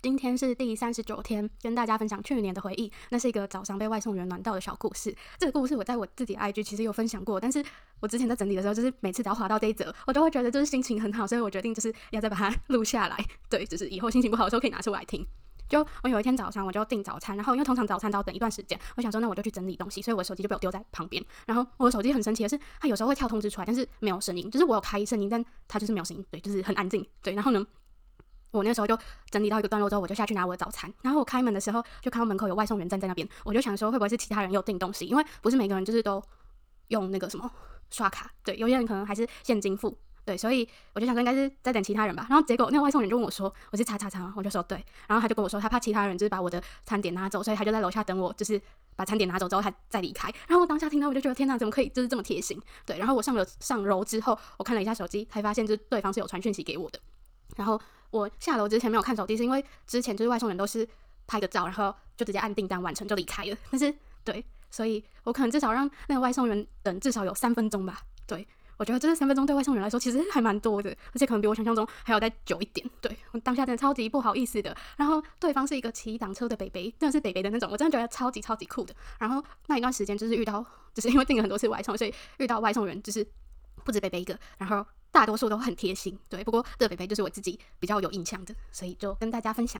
今天是第三十九天，跟大家分享去年的回忆。那是一个早上被外送员暖到的小故事。这个故事我在我自己 IG 其实有分享过，但是我之前在整理的时候，就是每次只要滑到这一则，我都会觉得就是心情很好，所以我决定就是要再把它 录下来。对，就是以后心情不好的时候可以拿出来听。就我有一天早上，我就订早餐，然后因为通常早餐都要等一段时间，我想说那我就去整理东西，所以我的手机就被我丢在旁边。然后我的手机很神奇的是，它有时候会跳通知出来，但是没有声音，就是我有开声音，但它就是没有声音，对，就是很安静。对，然后呢？我那时候就整理到一个段落之后，我就下去拿我的早餐。然后我开门的时候，就看到门口有外送员站在那边。我就想说，会不会是其他人又订东西？因为不是每个人就是都用那个什么刷卡，对，有些人可能还是现金付，对，所以我就想说应该是在等其他人吧。然后结果那个外送员就问我说：“我是叉叉叉。”我就说：“对。”然后他就跟我说，他怕其他人就是把我的餐点拿走，所以他就在楼下等我，就是把餐点拿走之后他再离开。然后我当下听到，我就觉得天哪，怎么可以就是这么贴心？对。然后我上了上楼之后，我看了一下手机，才发现就是对方是有传讯息给我的。然后。我下楼之前没有看手机，是因为之前就是外送员都是拍个照，然后就直接按订单完成就离开了。但是对，所以我可能至少让那个外送员等至少有三分钟吧。对，我觉得这三分钟对外送员来说其实还蛮多的，而且可能比我想象中还要再久一点。对，我当下真的超级不好意思的。然后对方是一个骑挡车的北北，真的是北北的那种，我真的觉得超级超级酷的。然后那一段时间就是遇到，就是因为订了很多次外送，所以遇到外送员就是不止北北一个，然后。大多数都很贴心，对。不过这个北北就是我自己比较有印象的，所以就跟大家分享。